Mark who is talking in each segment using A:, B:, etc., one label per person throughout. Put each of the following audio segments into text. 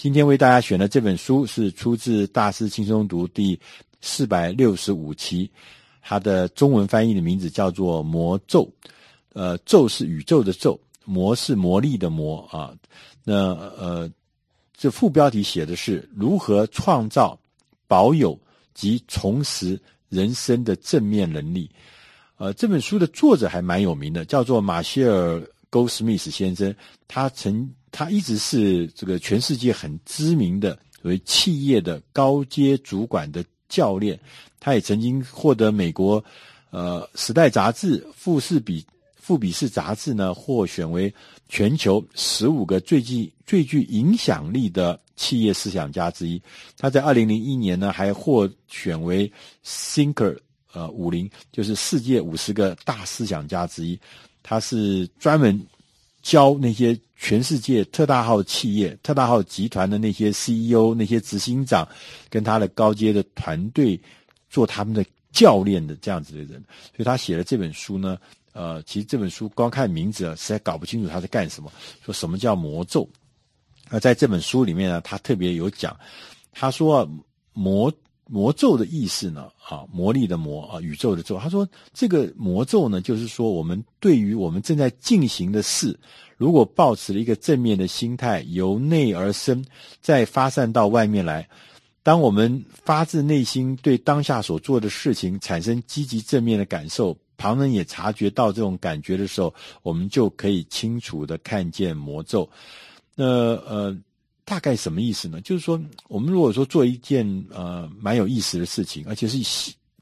A: 今天为大家选的这本书是出自《大师轻松读》第四百六十五期，它的中文翻译的名字叫做《魔咒》。呃，咒是宇宙的咒，魔是魔力的魔啊。那呃，这副标题写的是如何创造、保有及重拾人生的正面能力。呃，这本书的作者还蛮有名的，叫做马歇尔·戈斯密斯先生。他曾，他一直是这个全世界很知名的为企业的高阶主管的教练。他也曾经获得美国呃《时代》杂志、富士比。富比士杂志呢，获选为全球十五个最具最具影响力的企业思想家之一。他在二零零一年呢，还获选为 Thinker 呃五零，就是世界五十个大思想家之一。他是专门教那些全世界特大号企业、特大号集团的那些 CEO、那些执行长，跟他的高阶的团队做他们的教练的这样子的人。所以他写了这本书呢。呃，其实这本书光看名字啊，实在搞不清楚他在干什么。说什么叫魔咒？那在这本书里面呢，他特别有讲，他说啊，魔魔咒的意思呢，啊，魔力的魔啊，宇宙的咒。他说这个魔咒呢，就是说我们对于我们正在进行的事，如果抱持了一个正面的心态，由内而生，再发散到外面来。当我们发自内心对当下所做的事情产生积极正面的感受。旁人也察觉到这种感觉的时候，我们就可以清楚地看见魔咒。那呃，大概什么意思呢？就是说，我们如果说做一件呃蛮有意思的事情，而且是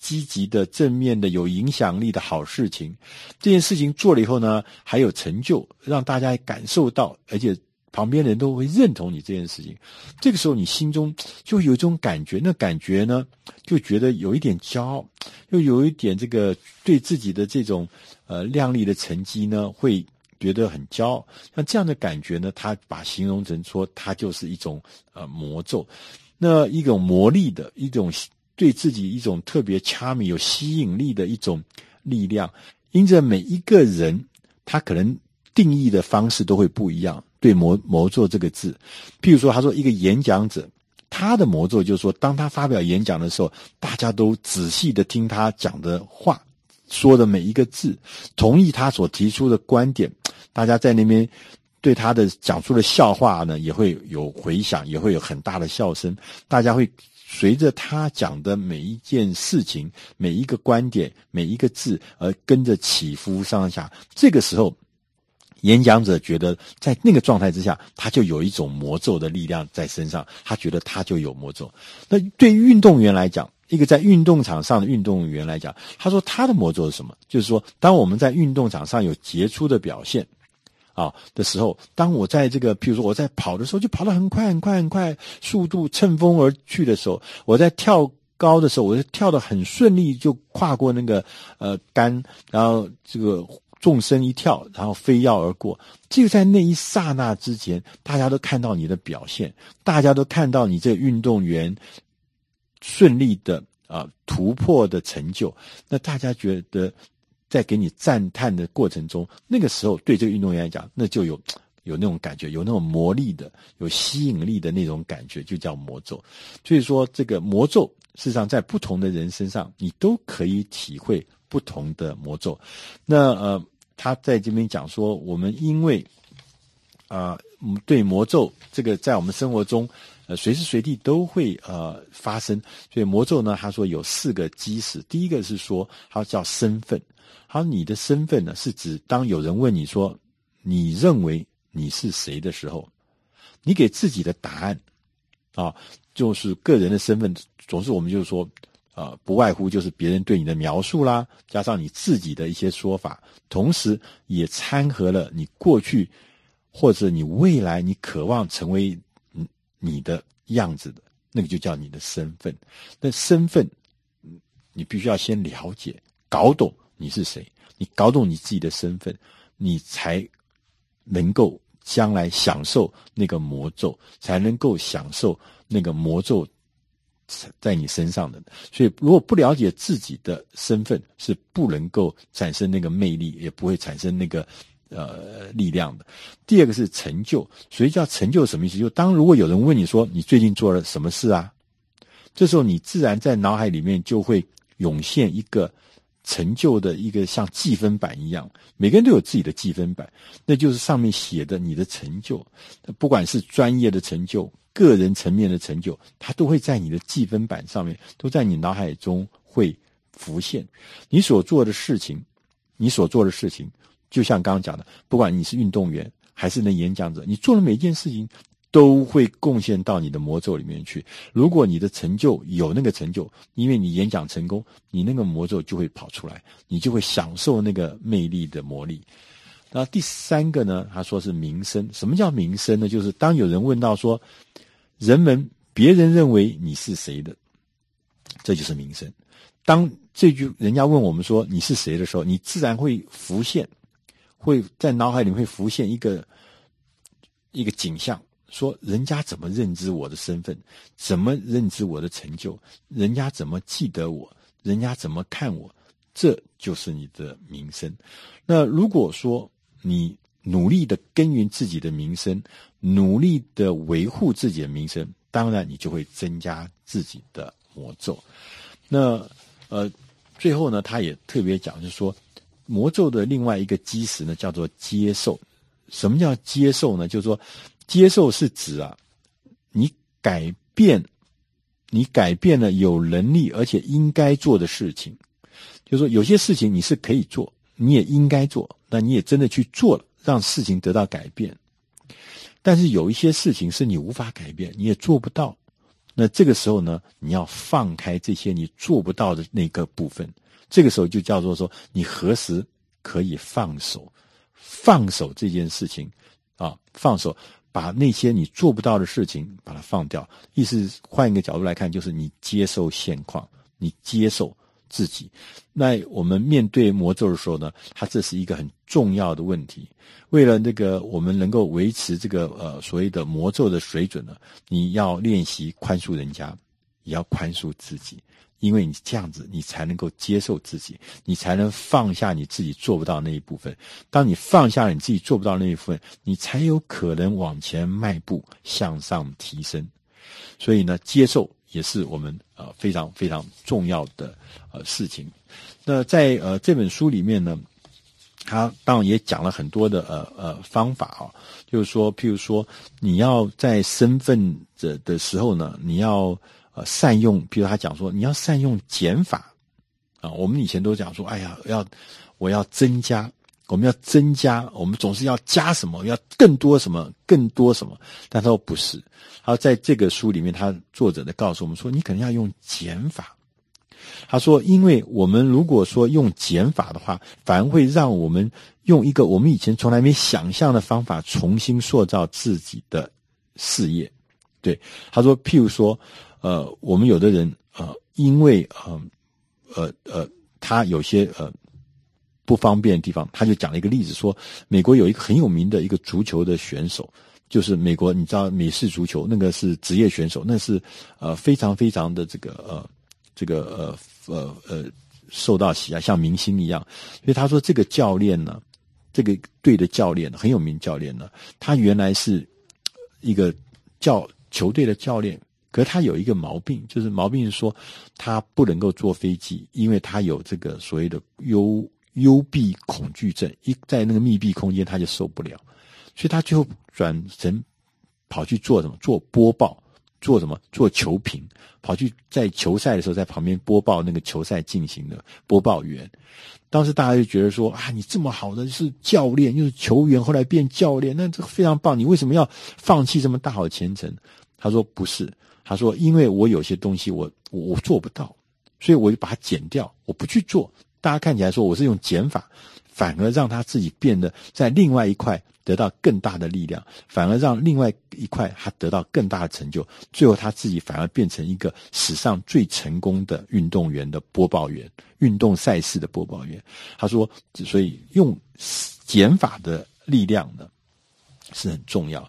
A: 积极的、正面的、有影响力的好事情，这件事情做了以后呢，还有成就，让大家感受到，而且。旁边人都会认同你这件事情，这个时候你心中就有一种感觉，那感觉呢，就觉得有一点骄傲，又有一点这个对自己的这种呃亮丽的成绩呢，会觉得很骄傲。那这样的感觉呢，他把形容成说，它就是一种呃魔咒，那一种魔力的一种对自己一种特别掐米有吸引力的一种力量。因着每一个人，他可能定义的方式都会不一样。对魔魔咒这个字，譬如说，他说一个演讲者，他的魔咒就是说，当他发表演讲的时候，大家都仔细的听他讲的话，说的每一个字，同意他所提出的观点，大家在那边对他的讲出的笑话呢，也会有回响，也会有很大的笑声，大家会随着他讲的每一件事情、每一个观点、每一个字而跟着起伏上下，这个时候。演讲者觉得，在那个状态之下，他就有一种魔咒的力量在身上，他觉得他就有魔咒。那对运动员来讲，一个在运动场上的运动员来讲，他说他的魔咒是什么？就是说，当我们在运动场上有杰出的表现啊的时候，当我在这个，譬如说我在跑的时候，就跑得很快很快很快，速度乘风而去的时候，我在跳高的时候，我就跳得很顺利，就跨过那个呃杆，然后这个。纵身一跳，然后飞跃而过。就在那一刹那之前，大家都看到你的表现，大家都看到你这运动员顺利的啊、突破的成就。那大家觉得，在给你赞叹的过程中，那个时候对这个运动员来讲，那就有 有那种感觉，有那种魔力的、有吸引力的那种感觉，就叫魔咒。所以说，这个魔咒，事实上在不同的人身上，你都可以体会不同的魔咒。那呃。他在这边讲说，我们因为啊、对魔咒这个在我们生活中呃随时随地都会呃发生，所以魔咒呢，他说有四个基石。第一个是说，它叫身份。好，你的身份呢，是指当有人问你说你认为你是谁的时候，你给自己的答案啊，就是个人的身份。总是我们就是说。啊，不外乎就是别人对你的描述啦，加上你自己的一些说法，同时也掺和了你过去或者你未来你渴望成为你的样子的那个，就叫你的身份。那身份，你必须要先了解、搞懂你是谁，你搞懂你自己的身份，你才能够将来享受那个魔咒，才能够享受那个魔咒。在你身上的，所以如果不了解自己的身份，是不能够产生那个魅力，也不会产生那个呃力量的。第二个是成就，所以叫成就什么意思？就当如果有人问你说你最近做了什么事啊，这时候你自然在脑海里面就会涌现一个成就的一个像记分板一样，每个人都有自己的记分板，那就是上面写的你的成就，不管是专业的成就、个人层面的成就，它都会在你的记分板上面，都在你脑海中会浮现。你所做的事情，你所做的事情，就像刚刚讲的，不管你是运动员还是那演讲者，你做的每一件事情。都会贡献到你的魔咒里面去。如果你的成就有那个成就，因为你演讲成功，你那个魔咒就会跑出来，你就会享受那个魅力的魔力。那第三个呢？他说是名声。什么叫名声呢？就是当有人问到说，人们别人认为你是谁的，这就是名声。当这句人家问我们说你是谁的时候，你自然会浮现，会在脑海里会浮现一个一个景象。说人家怎么认知我的身份，怎么认知我的成就，人家怎么记得我，人家怎么看我，这就是你的名声。那如果说你努力的耕耘自己的名声，努力的维护自己的名声，当然你就会增加自己的魔咒。那呃，最后呢，他也特别讲，就是说魔咒的另外一个基石呢，叫做接受。什么叫接受呢？就是说。接受是指啊，你改变，你改变了有能力而且应该做的事情，就是说有些事情你是可以做，你也应该做，那你也真的去做了，让事情得到改变。但是有一些事情是你无法改变，你也做不到，那这个时候呢，你要放开这些你做不到的那个部分，这个时候就叫做说，你何时可以放手？放手这件事情啊，放手。把那些你做不到的事情把它放掉，意思换一个角度来看，就是你接受现况，你接受自己。那我们面对魔咒的时候呢，它这是一个很重要的问题。为了那个我们能够维持这个呃所谓的魔咒的水准呢，你要练习宽恕人家，也要宽恕自己。因为你这样子，你才能够接受自己，你才能放下你自己做不到那一部分。当你放下了你自己做不到那一部分，你才有可能往前迈步，向上提升。所以呢，接受也是我们呃非常非常重要的呃事情。那在呃这本书里面呢，他当然也讲了很多的呃呃方法啊，就是说，譬如说你要在身份的的时候呢，你要。呃，善用，比如他讲说，你要善用减法啊。我们以前都讲说，哎呀，要我要增加，我们要增加，我们总是要加什么，要更多什么，更多什么。但他说不是，他说在这个书里面，他作者的告诉我们说，你可能要用减法。他说，因为我们如果说用减法的话，反而会让我们用一个我们以前从来没想象的方法，重新塑造自己的事业。对，他说，譬如说。呃，我们有的人呃，因为呃呃呃，他有些呃不方便的地方，他就讲了一个例子，说美国有一个很有名的一个足球的选手，就是美国你知道美式足球那个是职业选手，那是呃非常非常的这个呃这个呃呃呃受到喜爱，像明星一样。所以他说这个教练呢，这个队的教练很有名教练呢，他原来是一个教球队的教练。可是他有一个毛病，就是毛病是说他不能够坐飞机，因为他有这个所谓的幽幽闭恐惧症，一在那个密闭空间他就受不了，所以他最后转成跑去做什么？做播报，做什么？做球评，跑去在球赛的时候在旁边播报那个球赛进行的播报员。当时大家就觉得说啊，你这么好的是教练又是球员，后来变教练，那这非常棒，你为什么要放弃这么大好前程？他说不是。他说：“因为我有些东西我我我做不到，所以我就把它减掉，我不去做。大家看起来说我是用减法，反而让他自己变得在另外一块得到更大的力量，反而让另外一块他得到更大的成就。最后他自己反而变成一个史上最成功的运动员的播报员，运动赛事的播报员。他说，所以用减法的力量呢是很重要。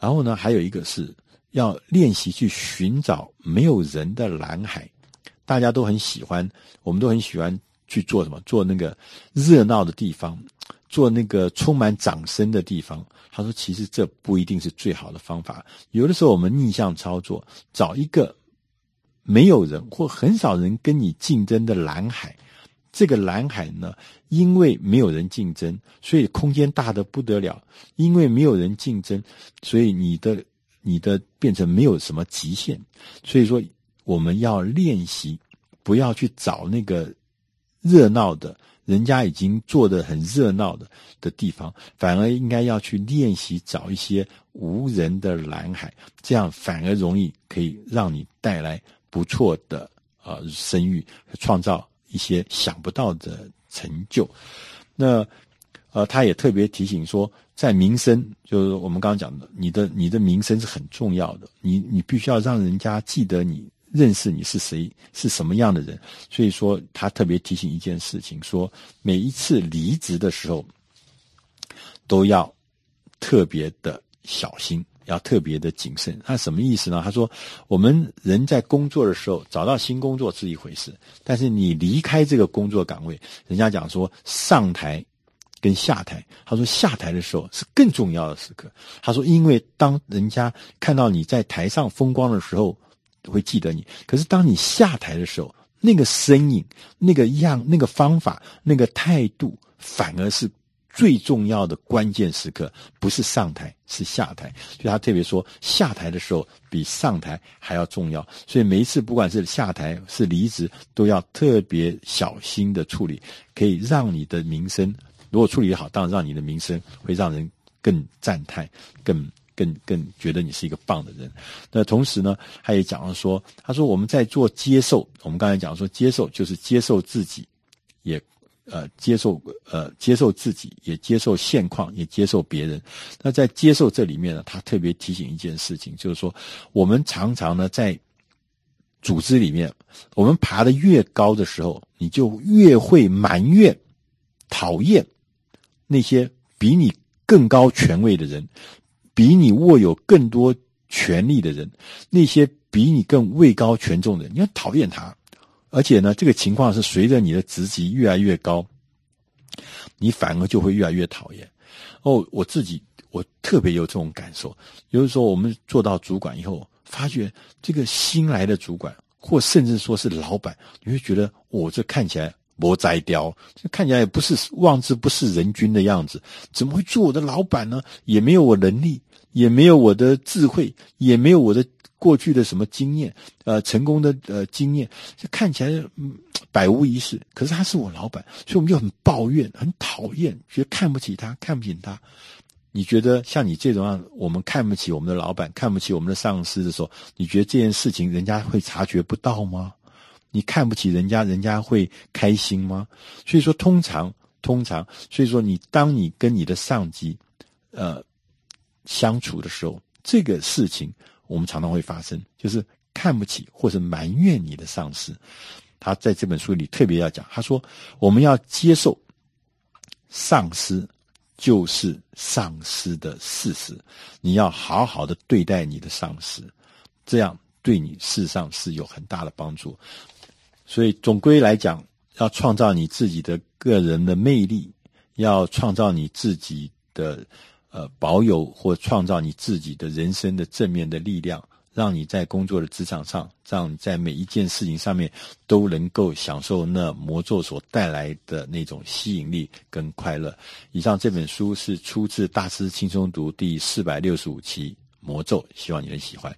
A: 然后呢，还有一个是。”要练习去寻找没有人的蓝海，大家都很喜欢，我们都很喜欢去做什么？做那个热闹的地方，做那个充满掌声的地方。他说，其实这不一定是最好的方法。有的时候我们逆向操作，找一个没有人或很少人跟你竞争的蓝海。这个蓝海呢，因为没有人竞争，所以空间大得不得了。因为没有人竞争，所以你的你的变成没有什么极限。所以说，我们要练习，不要去找那个热闹的，人家已经做的很热闹的的地方，反而应该要去练习找一些无人的蓝海，这样反而容易可以让你带来不错的呃声誉，创造。一些想不到的成就，那呃，他也特别提醒说，在名声，就是我们刚刚讲的，你的你的名声是很重要的，你你必须要让人家记得你，认识你是谁，是什么样的人。所以说，他特别提醒一件事情，说每一次离职的时候，都要特别的小心。要特别的谨慎，他什么意思呢？他说，我们人在工作的时候找到新工作是一回事，但是你离开这个工作岗位，人家讲说上台跟下台，他说下台的时候是更重要的时刻。他说，因为当人家看到你在台上风光的时候，会记得你；可是当你下台的时候，那个身影、那个样、那个方法、那个态度，反而是。最重要的关键时刻不是上台，是下台。所以他特别说，下台的时候比上台还要重要。所以每一次不管是下台是离职，都要特别小心的处理，可以让你的名声，如果处理好，当然让你的名声会让人更赞叹，更更更觉得你是一个棒的人。那同时呢，他也讲了说，他说我们在做接受，我们刚才讲说接受就是接受自己，也。呃，接受呃，接受自己，也接受现况，也接受别人。那在接受这里面呢，他特别提醒一件事情，就是说，我们常常呢在组织里面，我们爬得越高的时候，你就越会埋怨、讨厌那些比你更高权位的人，比你握有更多权力的人，那些比你更位高权重的人，你要讨厌他。而且呢，这个情况是随着你的职级越来越高，你反而就会越来越讨厌。哦，我自己我特别有这种感受。有的时候我们做到主管以后，发觉这个新来的主管，或甚至说是老板，你会觉得我、这看起来磨栽雕，看起来也不是望之不是人君的样子，怎么会做我的老板呢？也没有我能力，也没有我的智慧，也没有我的。过去的什么经验，呃，成功的呃经验，就看起来嗯百无一失。可是他是我老板，所以我们就很抱怨，很讨厌，觉得看不起他，看不起他。你觉得像你这种样，我们看不起我们的老板，看不起我们的上司的时候，你觉得这件事情人家会察觉不到吗？你看不起人家，人家会开心吗？所以说，通常通常，所以说你当你跟你的上级呃相处的时候，这个事情。我们常常会发生，就是看不起或者埋怨你的上司。他在这本书里特别要讲，他说我们要接受上司就是上司的事实，你要好好的对待你的上司，这样对你事实上是有很大的帮助。所以总归来讲，要创造你自己的个人的魅力，要创造你自己的。呃，保有或创造你自己的人生的正面的力量，让你在工作的职场上，让你在每一件事情上面都能够享受那魔咒所带来的那种吸引力跟快乐。以上这本书是出自《大师轻松读》第四百六十五期《魔咒》，希望你能喜欢。